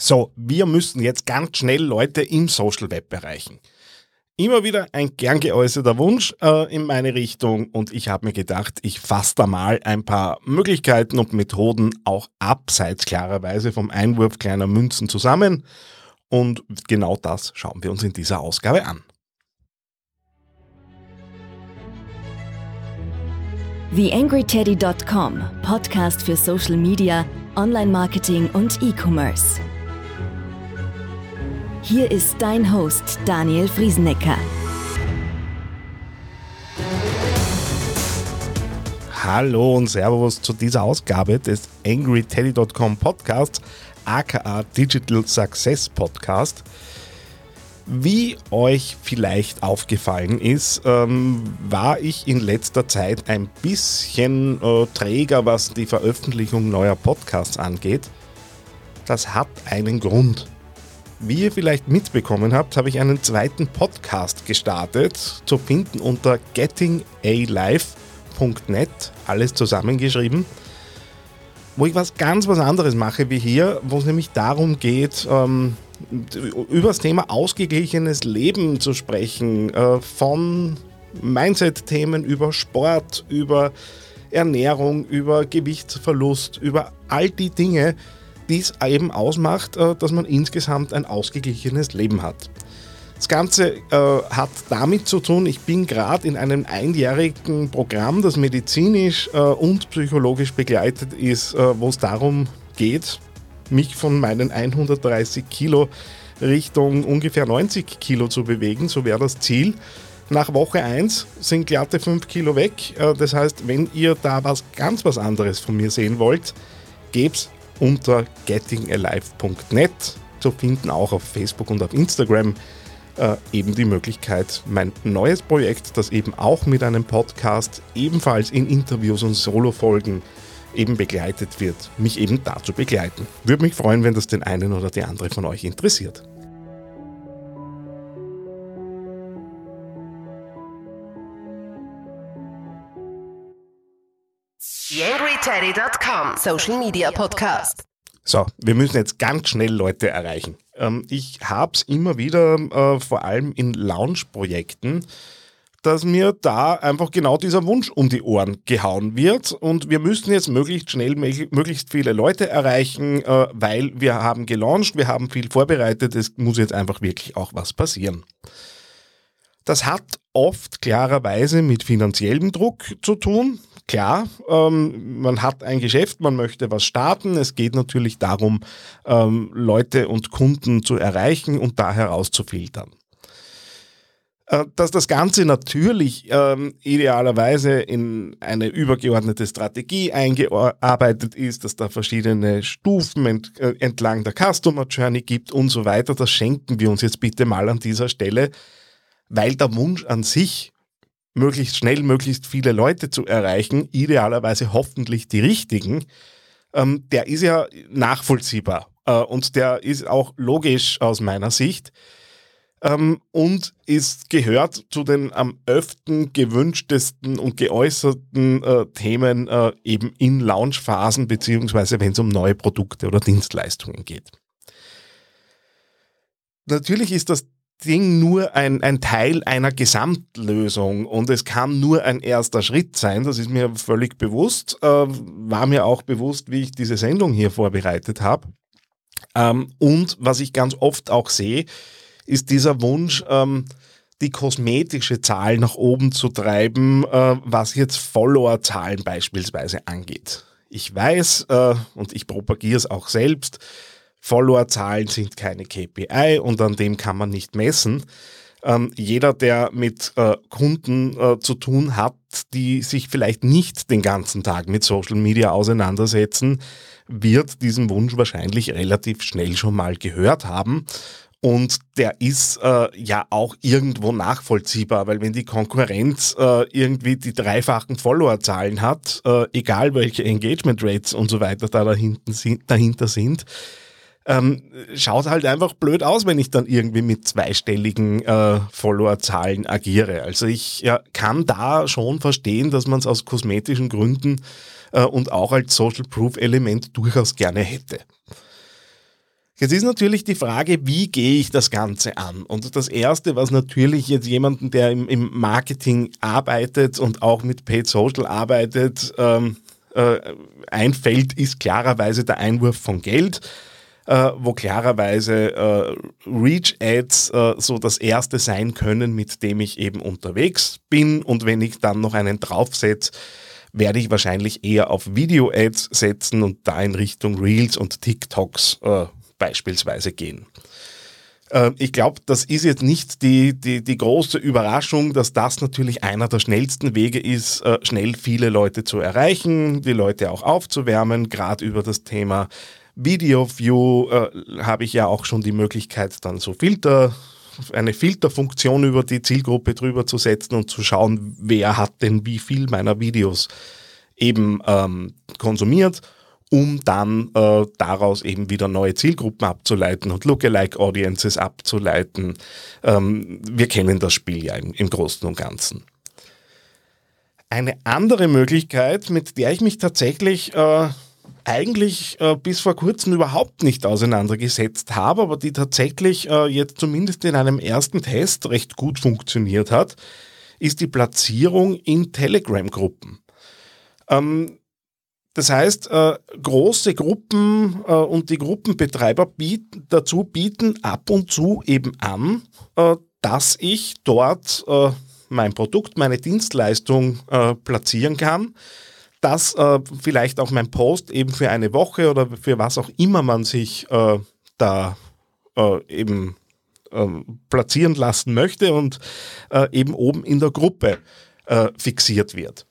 So, wir müssen jetzt ganz schnell Leute im Social Web erreichen. Immer wieder ein gern geäußerter Wunsch äh, in meine Richtung und ich habe mir gedacht, ich fasse da mal ein paar Möglichkeiten und Methoden auch abseits klarerweise vom Einwurf kleiner Münzen zusammen und genau das schauen wir uns in dieser Ausgabe an. TheAngryTeddy.com, Podcast für Social Media, Online-Marketing und E-Commerce. Hier ist dein Host Daniel Friesenecker. Hallo und Servus zu dieser Ausgabe des AngryTeddy.com Podcasts, aka Digital Success Podcast. Wie euch vielleicht aufgefallen ist, ähm, war ich in letzter Zeit ein bisschen äh, träger, was die Veröffentlichung neuer Podcasts angeht. Das hat einen Grund. Wie ihr vielleicht mitbekommen habt, habe ich einen zweiten Podcast gestartet, zu finden unter gettingalife.net, alles zusammengeschrieben, wo ich was ganz was anderes mache wie hier, wo es nämlich darum geht, ähm, über das Thema ausgeglichenes Leben zu sprechen, äh, von Mindset-Themen über Sport, über Ernährung, über Gewichtsverlust, über all die Dinge, dies eben ausmacht, äh, dass man insgesamt ein ausgeglichenes Leben hat. Das Ganze äh, hat damit zu tun, ich bin gerade in einem einjährigen Programm, das medizinisch äh, und psychologisch begleitet ist, wo es darum geht, mich von meinen 130 Kilo Richtung ungefähr 90 Kilo zu bewegen. So wäre das Ziel. Nach Woche 1 sind glatte 5 Kilo weg. Das heißt, wenn ihr da was ganz was anderes von mir sehen wollt, geb's unter gettingalive.net zu finden, auch auf Facebook und auf Instagram äh, eben die Möglichkeit, mein neues Projekt, das eben auch mit einem Podcast, ebenfalls in Interviews und Solo-Folgen eben begleitet wird, mich eben dazu begleiten. Würde mich freuen, wenn das den einen oder die andere von euch interessiert. YangryTeddy.com Social Media Podcast. So, wir müssen jetzt ganz schnell Leute erreichen. Ähm, ich habe es immer wieder, äh, vor allem in Launch-Projekten, dass mir da einfach genau dieser Wunsch um die Ohren gehauen wird und wir müssen jetzt möglichst schnell möglichst viele Leute erreichen, äh, weil wir haben gelauncht, wir haben viel vorbereitet, es muss jetzt einfach wirklich auch was passieren. Das hat oft klarerweise mit finanziellem Druck zu tun. Klar, ähm, man hat ein Geschäft, man möchte was starten. Es geht natürlich darum, ähm, Leute und Kunden zu erreichen und da herauszufiltern. Äh, dass das Ganze natürlich ähm, idealerweise in eine übergeordnete Strategie eingearbeitet ist, dass da verschiedene Stufen ent, äh, entlang der Customer Journey gibt und so weiter, das schenken wir uns jetzt bitte mal an dieser Stelle, weil der Wunsch an sich, möglichst schnell möglichst viele Leute zu erreichen, idealerweise hoffentlich die richtigen, ähm, der ist ja nachvollziehbar äh, und der ist auch logisch aus meiner Sicht ähm, und ist gehört zu den am öften gewünschtesten und geäußerten äh, Themen äh, eben in Launchphasen beziehungsweise wenn es um neue Produkte oder Dienstleistungen geht. Natürlich ist das Ding nur ein, ein Teil einer Gesamtlösung und es kann nur ein erster Schritt sein, das ist mir völlig bewusst, äh, war mir auch bewusst, wie ich diese Sendung hier vorbereitet habe. Ähm, und was ich ganz oft auch sehe, ist dieser Wunsch, ähm, die kosmetische Zahl nach oben zu treiben, äh, was jetzt Followerzahlen beispielsweise angeht. Ich weiß, äh, und ich propagiere es auch selbst, Followerzahlen sind keine KPI und an dem kann man nicht messen. Ähm, jeder, der mit äh, Kunden äh, zu tun hat, die sich vielleicht nicht den ganzen Tag mit Social Media auseinandersetzen, wird diesen Wunsch wahrscheinlich relativ schnell schon mal gehört haben und der ist äh, ja auch irgendwo nachvollziehbar, weil wenn die Konkurrenz äh, irgendwie die dreifachen Followerzahlen hat, äh, egal welche Engagement Rates und so weiter da dahinten sind, dahinter sind, ähm, schaut halt einfach blöd aus, wenn ich dann irgendwie mit zweistelligen äh, Followerzahlen agiere. Also ich ja, kann da schon verstehen, dass man es aus kosmetischen Gründen äh, und auch als Social Proof Element durchaus gerne hätte. Jetzt ist natürlich die Frage, wie gehe ich das Ganze an? Und das Erste, was natürlich jetzt jemanden, der im, im Marketing arbeitet und auch mit Paid Social arbeitet, ähm, äh, einfällt, ist klarerweise der Einwurf von Geld, äh, wo klarerweise äh, Reach-Ads äh, so das Erste sein können, mit dem ich eben unterwegs bin. Und wenn ich dann noch einen draufsetze, werde ich wahrscheinlich eher auf Video-Ads setzen und da in Richtung Reels und TikToks äh, beispielsweise gehen. Äh, ich glaube, das ist jetzt nicht die, die, die große Überraschung, dass das natürlich einer der schnellsten Wege ist, äh, schnell viele Leute zu erreichen, die Leute auch aufzuwärmen, gerade über das Thema Video View äh, habe ich ja auch schon die Möglichkeit, dann so Filter, eine Filterfunktion über die Zielgruppe drüber zu setzen und zu schauen, wer hat denn wie viel meiner Videos eben ähm, konsumiert um dann äh, daraus eben wieder neue Zielgruppen abzuleiten und Lookalike Audiences abzuleiten. Ähm, wir kennen das Spiel ja im, im Großen und Ganzen. Eine andere Möglichkeit, mit der ich mich tatsächlich äh, eigentlich äh, bis vor kurzem überhaupt nicht auseinandergesetzt habe, aber die tatsächlich äh, jetzt zumindest in einem ersten Test recht gut funktioniert hat, ist die Platzierung in Telegram-Gruppen. Ähm, das heißt, äh, große Gruppen äh, und die Gruppenbetreiber bieten, dazu bieten ab und zu eben an, äh, dass ich dort äh, mein Produkt, meine Dienstleistung äh, platzieren kann, dass äh, vielleicht auch mein Post eben für eine Woche oder für was auch immer man sich da eben ähm, platzieren lassen möchte und eben oben in der Gruppe fixiert wird.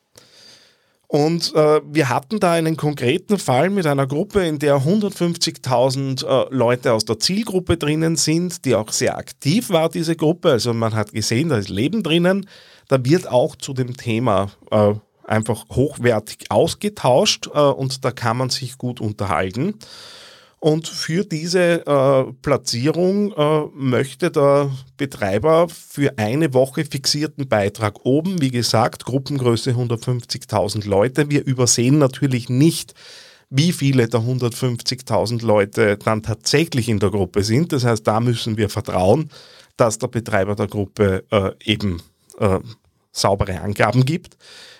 Und äh, wir hatten da einen konkreten Fall mit einer Gruppe, in der 150.000 äh, Leute aus der Zielgruppe drinnen sind, die auch sehr aktiv war, diese Gruppe. Also man hat gesehen, da ist Leben drinnen. Da wird auch zu dem Thema äh, einfach hochwertig ausgetauscht äh, und da kann man sich gut unterhalten. Und für diese äh, Platzierung äh, möchte der Betreiber für eine Woche fixierten Beitrag oben, wie gesagt, Gruppengröße 150.000 Leute. Wir übersehen natürlich nicht, wie viele der 150.000 Leute dann tatsächlich in der Gruppe sind. Das heißt, da müssen wir vertrauen, dass der Betreiber der Gruppe äh, eben äh, saubere Angaben gibt.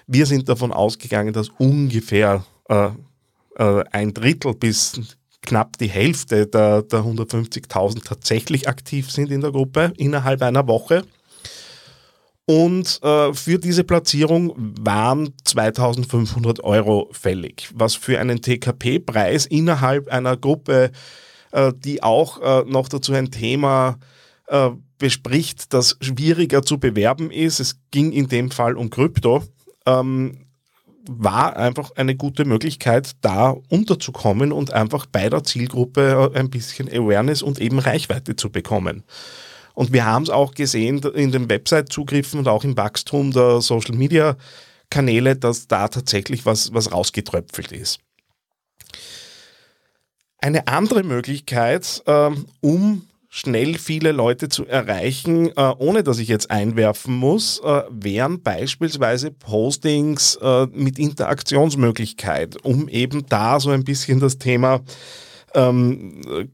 Wir sind davon ausgegangen, dass ungefähr äh, äh, ein Drittel bis knapp die Hälfte der, der 150.000 tatsächlich aktiv sind in der Gruppe innerhalb einer Woche. Und äh, für diese Platzierung waren 2500 Euro fällig, was für einen TKP-Preis innerhalb einer Gruppe, äh, die auch äh, noch dazu ein Thema äh, bespricht, das schwieriger zu bewerben ist. Es ging in dem Fall um Krypto. Ähm, war einfach eine gute Möglichkeit, da unterzukommen und einfach bei der Zielgruppe ein bisschen Awareness und eben Reichweite zu bekommen. Und wir haben es auch gesehen in den Website-Zugriffen und auch im Wachstum der Social-Media-Kanäle, dass da tatsächlich was, was rausgetröpfelt ist. Eine andere Möglichkeit, ähm, um schnell viele Leute zu erreichen, äh, ohne dass ich jetzt einwerfen muss, äh, wären beispielsweise Postings äh, mit Interaktionsmöglichkeit, um eben da so ein bisschen das Thema ähm,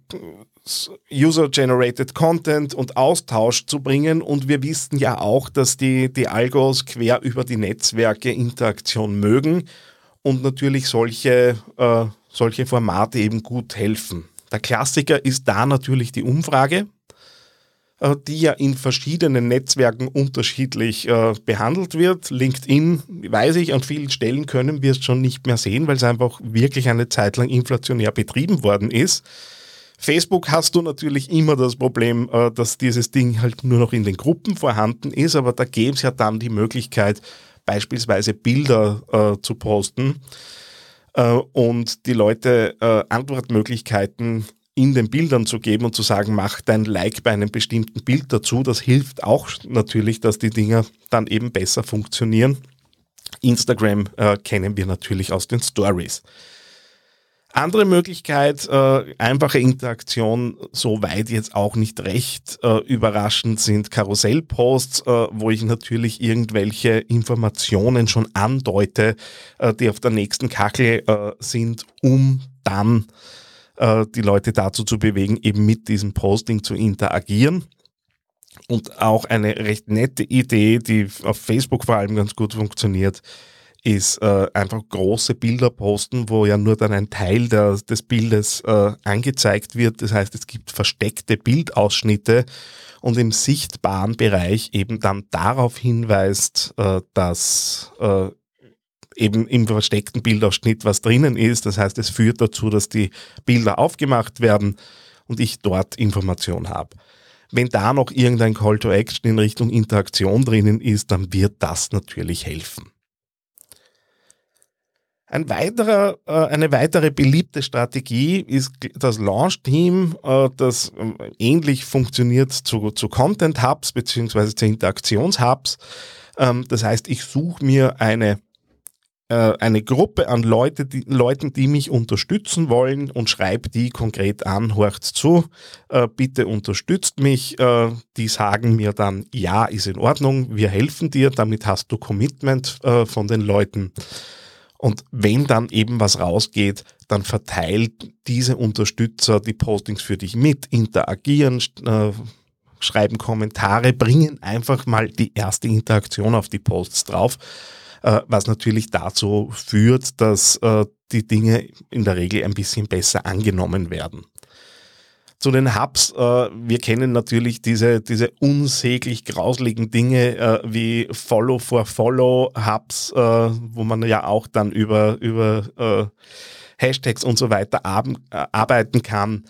User-Generated Content und Austausch zu bringen. Und wir wissen ja auch, dass die, die Algos quer über die Netzwerke Interaktion mögen und natürlich solche, äh, solche Formate eben gut helfen. Der Klassiker ist da natürlich die Umfrage, äh, die ja in verschiedenen Netzwerken unterschiedlich äh, behandelt wird. LinkedIn, weiß ich, an vielen Stellen können wir es schon nicht mehr sehen, weil es einfach wirklich eine Zeit lang inflationär betrieben worden ist. Facebook hast du natürlich immer das Problem, äh, dass dieses Ding halt nur noch in den Gruppen vorhanden ist, aber da gäbe es ja dann die Möglichkeit, beispielsweise Bilder zu posten äh, und die Leute äh, Antwortmöglichkeiten in den Bildern zu geben und zu sagen, mach dein Like bei einem bestimmten Bild dazu. Das hilft auch natürlich, dass die Dinger dann eben besser funktionieren. Instagram äh, kennen wir natürlich aus den Stories. Andere Möglichkeit, äh, einfache Interaktion, soweit jetzt auch nicht recht äh, überraschend, sind Karussellposts, äh, wo ich natürlich irgendwelche Informationen schon andeute, äh, die auf der nächsten Kachel äh, sind, um dann äh, die Leute dazu zu bewegen, eben mit diesem Posting zu interagieren. Und auch eine recht nette Idee, die auf Facebook vor allem ganz gut funktioniert, ist äh, einfach große Bilder posten, wo ja nur dann ein Teil der, des Bildes äh, angezeigt wird. Das heißt, es gibt versteckte Bildausschnitte und im sichtbaren Bereich eben dann darauf hinweist, äh, dass äh, eben im versteckten Bildausschnitt was drinnen ist. Das heißt, es führt dazu, dass die Bilder aufgemacht werden und ich dort Information habe. Wenn da noch irgendein Call to Action in Richtung Interaktion drinnen ist, dann wird das natürlich helfen. Ein weiterer, äh, eine weitere beliebte Strategie ist das Launch-Team, äh, das äh, ähnlich funktioniert zu, zu Content-Hubs bzw. zu Interaktions-Hubs. Ähm, das heißt, ich suche mir eine äh, eine Gruppe an Leute, die, Leuten, die mich unterstützen wollen und schreibe die konkret an, horcht zu, bitte unterstützt mich. Die sagen mir dann, ja, ist in Ordnung, wir helfen dir, damit hast du Commitment von den Leuten. Und wenn dann eben was rausgeht, dann verteilt diese Unterstützer die Postings für dich mit, interagieren, äh, schreiben Kommentare, bringen einfach mal die erste Interaktion auf die Posts drauf, äh, was natürlich dazu führt, dass äh, die Dinge in der Regel ein bisschen besser angenommen werden. Zu den Hubs, äh, wir kennen natürlich diese, diese unsäglich grausligen Dinge äh, wie Follow for Follow Hubs, äh, wo man ja auch dann über, über Hashtags und so weiter arbeiten kann.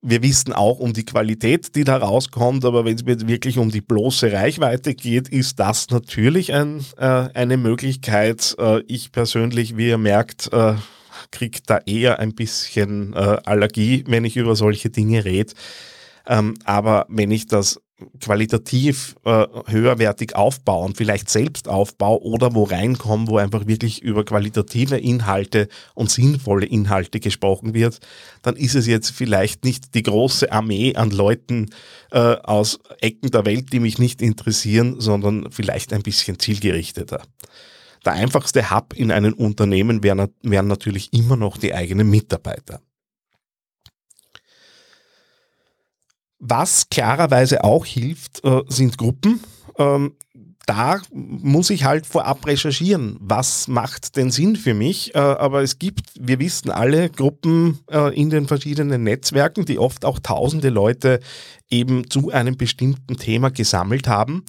Wir wissen auch um die Qualität, die da rauskommt, aber wenn es wirklich um die bloße Reichweite geht, ist das natürlich ein, äh, eine Möglichkeit. Äh, ich persönlich, wie ihr merkt, äh, kriege da eher ein bisschen äh, Allergie, wenn ich über solche Dinge rede. Ähm, aber wenn ich das qualitativ äh, höherwertig aufbaue und vielleicht selbst aufbaue oder wo reinkomme, wo einfach wirklich über qualitative Inhalte und sinnvolle Inhalte gesprochen wird, dann ist es jetzt vielleicht nicht die große Armee an Leuten äh, aus Ecken der Welt, die mich nicht interessieren, sondern vielleicht ein bisschen zielgerichteter. Der einfachste Hub in einem Unternehmen wären, wären natürlich immer noch die eigenen Mitarbeiter. Was klarerweise auch hilft, äh, sind Gruppen. Ähm, da muss ich halt vorab recherchieren, was macht denn Sinn für mich. Äh, aber es gibt, wir wissen alle, Gruppen äh, in den verschiedenen Netzwerken, die oft auch tausende Leute eben zu einem bestimmten Thema gesammelt haben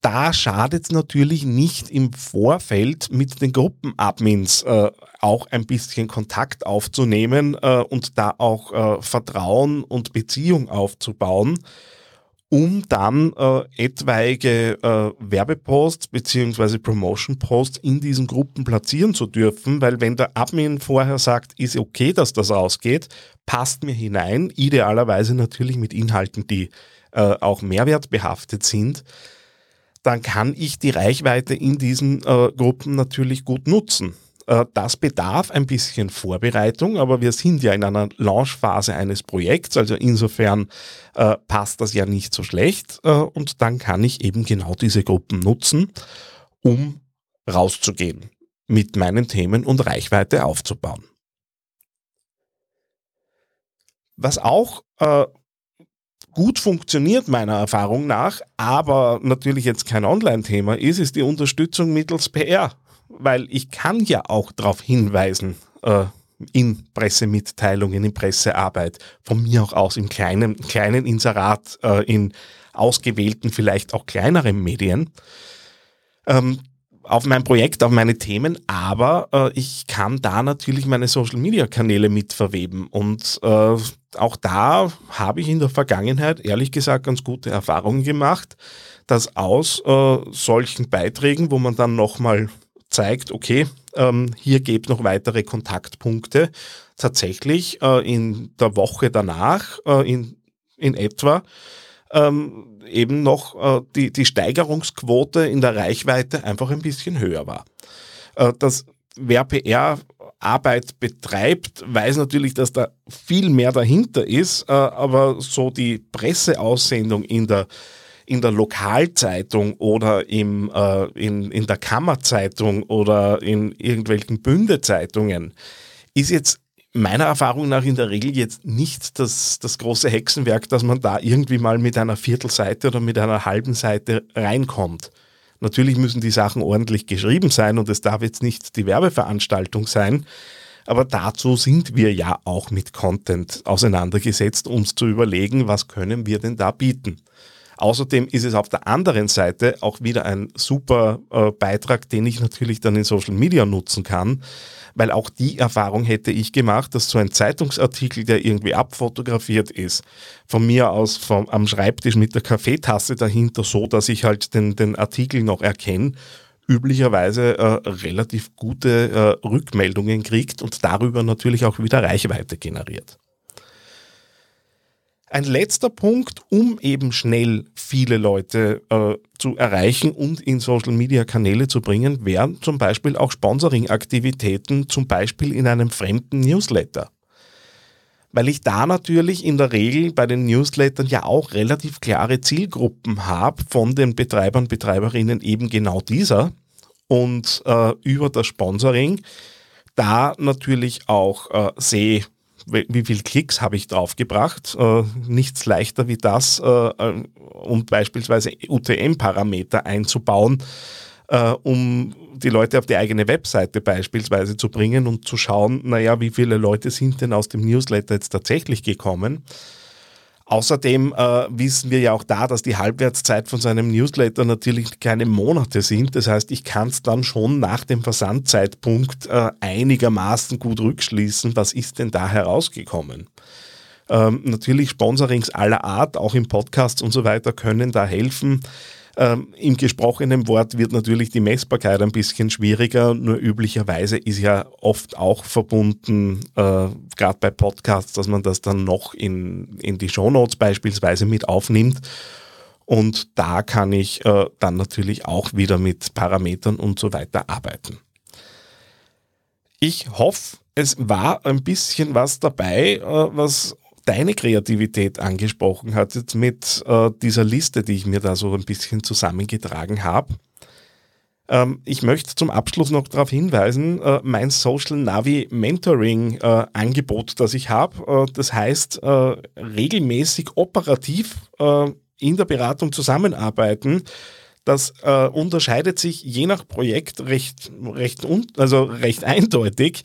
da schadet es natürlich nicht im Vorfeld mit den Gruppenadmins äh, auch ein bisschen Kontakt aufzunehmen äh, und da auch äh, Vertrauen und Beziehung aufzubauen, um dann äh, etwaige äh, Werbeposts beziehungsweise Promotion-Posts in diesen Gruppen platzieren zu dürfen, weil wenn der Admin vorher sagt, ist okay, dass das rausgeht, passt mir hinein, idealerweise natürlich mit Inhalten, die äh, auch mehrwertbehaftet sind, dann kann ich die Reichweite in diesen äh, Gruppen natürlich gut nutzen. Äh, das bedarf ein bisschen Vorbereitung, aber wir sind ja in einer Launchphase eines Projekts, also insofern äh, passt das ja nicht so schlecht äh, und dann kann ich eben genau diese Gruppen nutzen, um rauszugehen mit meinen Themen und Reichweite aufzubauen. Was auch äh, gut funktioniert, meiner Erfahrung nach, aber natürlich jetzt kein Online-Thema ist, ist die Unterstützung mittels PR. Weil ich kann ja auch darauf hinweisen, äh, in Pressemitteilungen, in Pressearbeit, von mir auch aus im kleinen, kleinen Inserat, äh, in ausgewählten, vielleicht auch kleineren Medien, ähm, auf mein Projekt, auf meine Themen, aber äh, ich kann da natürlich meine Social-Media-Kanäle mit verweben und äh, auch da habe ich in der Vergangenheit ehrlich gesagt ganz gute Erfahrungen gemacht, dass aus äh, solchen Beiträgen, wo man dann nochmal zeigt, okay, ähm, hier gibt noch weitere Kontaktpunkte, tatsächlich äh, in der Woche danach äh, in, in etwa ähm, eben noch äh, die, die Steigerungsquote in der Reichweite einfach ein bisschen höher war. Äh, das, wer PR Arbeit betreibt, weiß natürlich, dass da viel mehr dahinter ist, äh, aber so die Presseaussendung in der in der Lokalzeitung oder im, äh, in, in der Kammerzeitung oder in irgendwelchen Bündezeitungen ist jetzt meiner Erfahrung nach in der Regel jetzt nicht das, das große Hexenwerk, dass man da irgendwie mal mit einer Viertelseite oder mit einer halben Seite reinkommt. Natürlich müssen die Sachen ordentlich geschrieben sein und es darf jetzt nicht die Werbeveranstaltung sein. Aber dazu sind wir ja auch mit Content auseinandergesetzt, um zu überlegen, was können wir denn da bieten. Außerdem ist es auf der anderen Seite auch wieder ein super äh, Beitrag, den ich natürlich dann in Social Media nutzen kann, weil auch die Erfahrung hätte ich gemacht, dass so ein Zeitungsartikel, der irgendwie abfotografiert ist, von mir aus vom, am Schreibtisch mit der Kaffeetasse dahinter, so dass ich halt den, den Artikel noch erkenne, üblicherweise äh, relativ gute äh, Rückmeldungen kriegt und darüber natürlich auch wieder Reichweite generiert. Ein letzter Punkt, um eben schnell viele Leute äh, zu erreichen und in Social-Media-Kanäle zu bringen, wären zum Beispiel auch Sponsoring-Aktivitäten, zum Beispiel in einem fremden Newsletter. Weil ich da natürlich in der Regel bei den Newslettern ja auch relativ klare Zielgruppen habe von den Betreibern, Betreiberinnen eben genau dieser und äh, über das Sponsoring da natürlich auch äh, sehe, wie viel Klicks habe ich draufgebracht. Äh, nichts leichter wie das, äh, äh um beispielsweise UTM-Parameter einzubauen, um die Leute auf die eigene Webseite beispielsweise zu bringen und zu schauen, naja, wie viele Leute sind denn aus dem Newsletter jetzt tatsächlich gekommen. Außerdem äh, wissen wir ja auch da, dass die Halbwertszeit von so einem Newsletter natürlich keine Monate sind. Das heißt, ich kann es dann schon nach dem Versandzeitpunkt äh, einigermaßen gut rückschließen, was ist denn da herausgekommen. Ähm, natürlich Sponsorings aller Art, auch im Podcast und so weiter, können da helfen. Ähm, Im gesprochenen Wort wird natürlich die Messbarkeit ein bisschen schwieriger, nur üblicherweise ist ja oft auch verbunden, äh, gerade bei Podcasts, dass man das dann noch in, in die Shownotes beispielsweise mit aufnimmt. Und da kann ich äh, dann natürlich auch wieder mit Parametern und so weiter arbeiten. Ich hoffe, es war ein bisschen was dabei, äh, was deine Kreativität angesprochen hat, jetzt mit äh, dieser Liste, die ich mir da so ein bisschen zusammengetragen habe. Ähm, ich möchte zum Abschluss noch darauf hinweisen, äh, mein Social Navi Mentoring äh, Angebot, das ich habe, äh, das heißt äh, regelmäßig operativ äh, in der Beratung zusammenarbeiten. Das unterscheidet sich je nach Projekt recht, recht, un also recht eindeutig.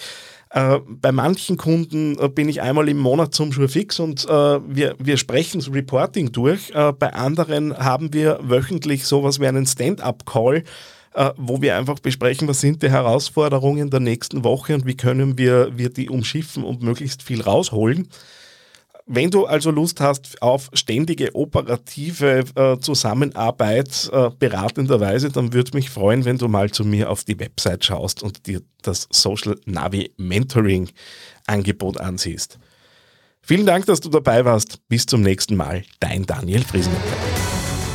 Äh, bei manchen Kunden äh, bin ich einmal im Monat zum Schurfix und äh, wir, wir sprechen das Reporting durch. Äh, bei anderen haben wir wöchentlich sowas wie einen Stand-up-Call, äh, wo wir einfach besprechen, was sind die Herausforderungen der nächsten Woche und wie können wir, wir die umschiffen und möglichst viel rausholen. Wenn du also Lust hast auf ständige operative äh, Zusammenarbeit äh, beratenderweise, dann würde mich freuen, wenn du mal zu mir auf die Website schaust und dir das Social Navi Mentoring Angebot ansiehst. Vielen Dank, dass du dabei warst. Bis zum nächsten Mal. Dein Daniel Friesenecker.